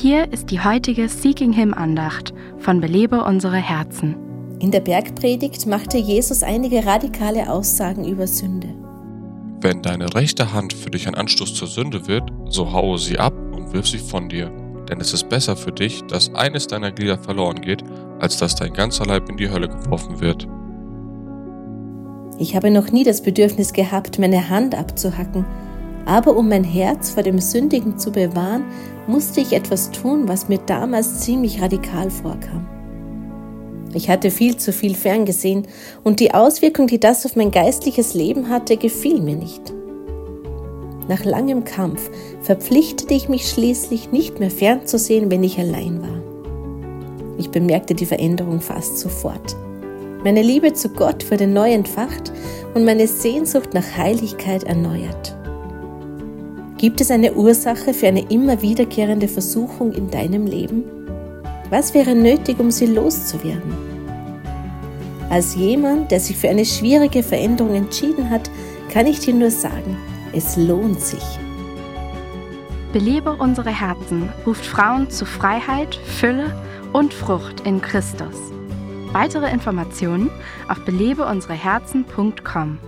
Hier ist die heutige Seeking Him Andacht von Belebe unsere Herzen. In der Bergpredigt machte Jesus einige radikale Aussagen über Sünde. Wenn deine rechte Hand für dich ein Anstoß zur Sünde wird, so haue sie ab und wirf sie von dir. Denn es ist besser für dich, dass eines deiner Glieder verloren geht, als dass dein ganzer Leib in die Hölle geworfen wird. Ich habe noch nie das Bedürfnis gehabt, meine Hand abzuhacken, aber um mein Herz vor dem Sündigen zu bewahren, musste ich etwas tun, was mir damals ziemlich radikal vorkam. Ich hatte viel zu viel ferngesehen und die Auswirkung, die das auf mein geistliches Leben hatte, gefiel mir nicht. Nach langem Kampf verpflichtete ich mich schließlich, nicht mehr fernzusehen, wenn ich allein war. Ich bemerkte die Veränderung fast sofort. Meine Liebe zu Gott wurde neu entfacht und meine Sehnsucht nach Heiligkeit erneuert. Gibt es eine Ursache für eine immer wiederkehrende Versuchung in deinem Leben? Was wäre nötig, um sie loszuwerden? Als jemand, der sich für eine schwierige Veränderung entschieden hat, kann ich dir nur sagen, es lohnt sich. Belebe unsere Herzen ruft Frauen zu Freiheit, Fülle und Frucht in Christus. Weitere Informationen auf belebeunsereherzen.com.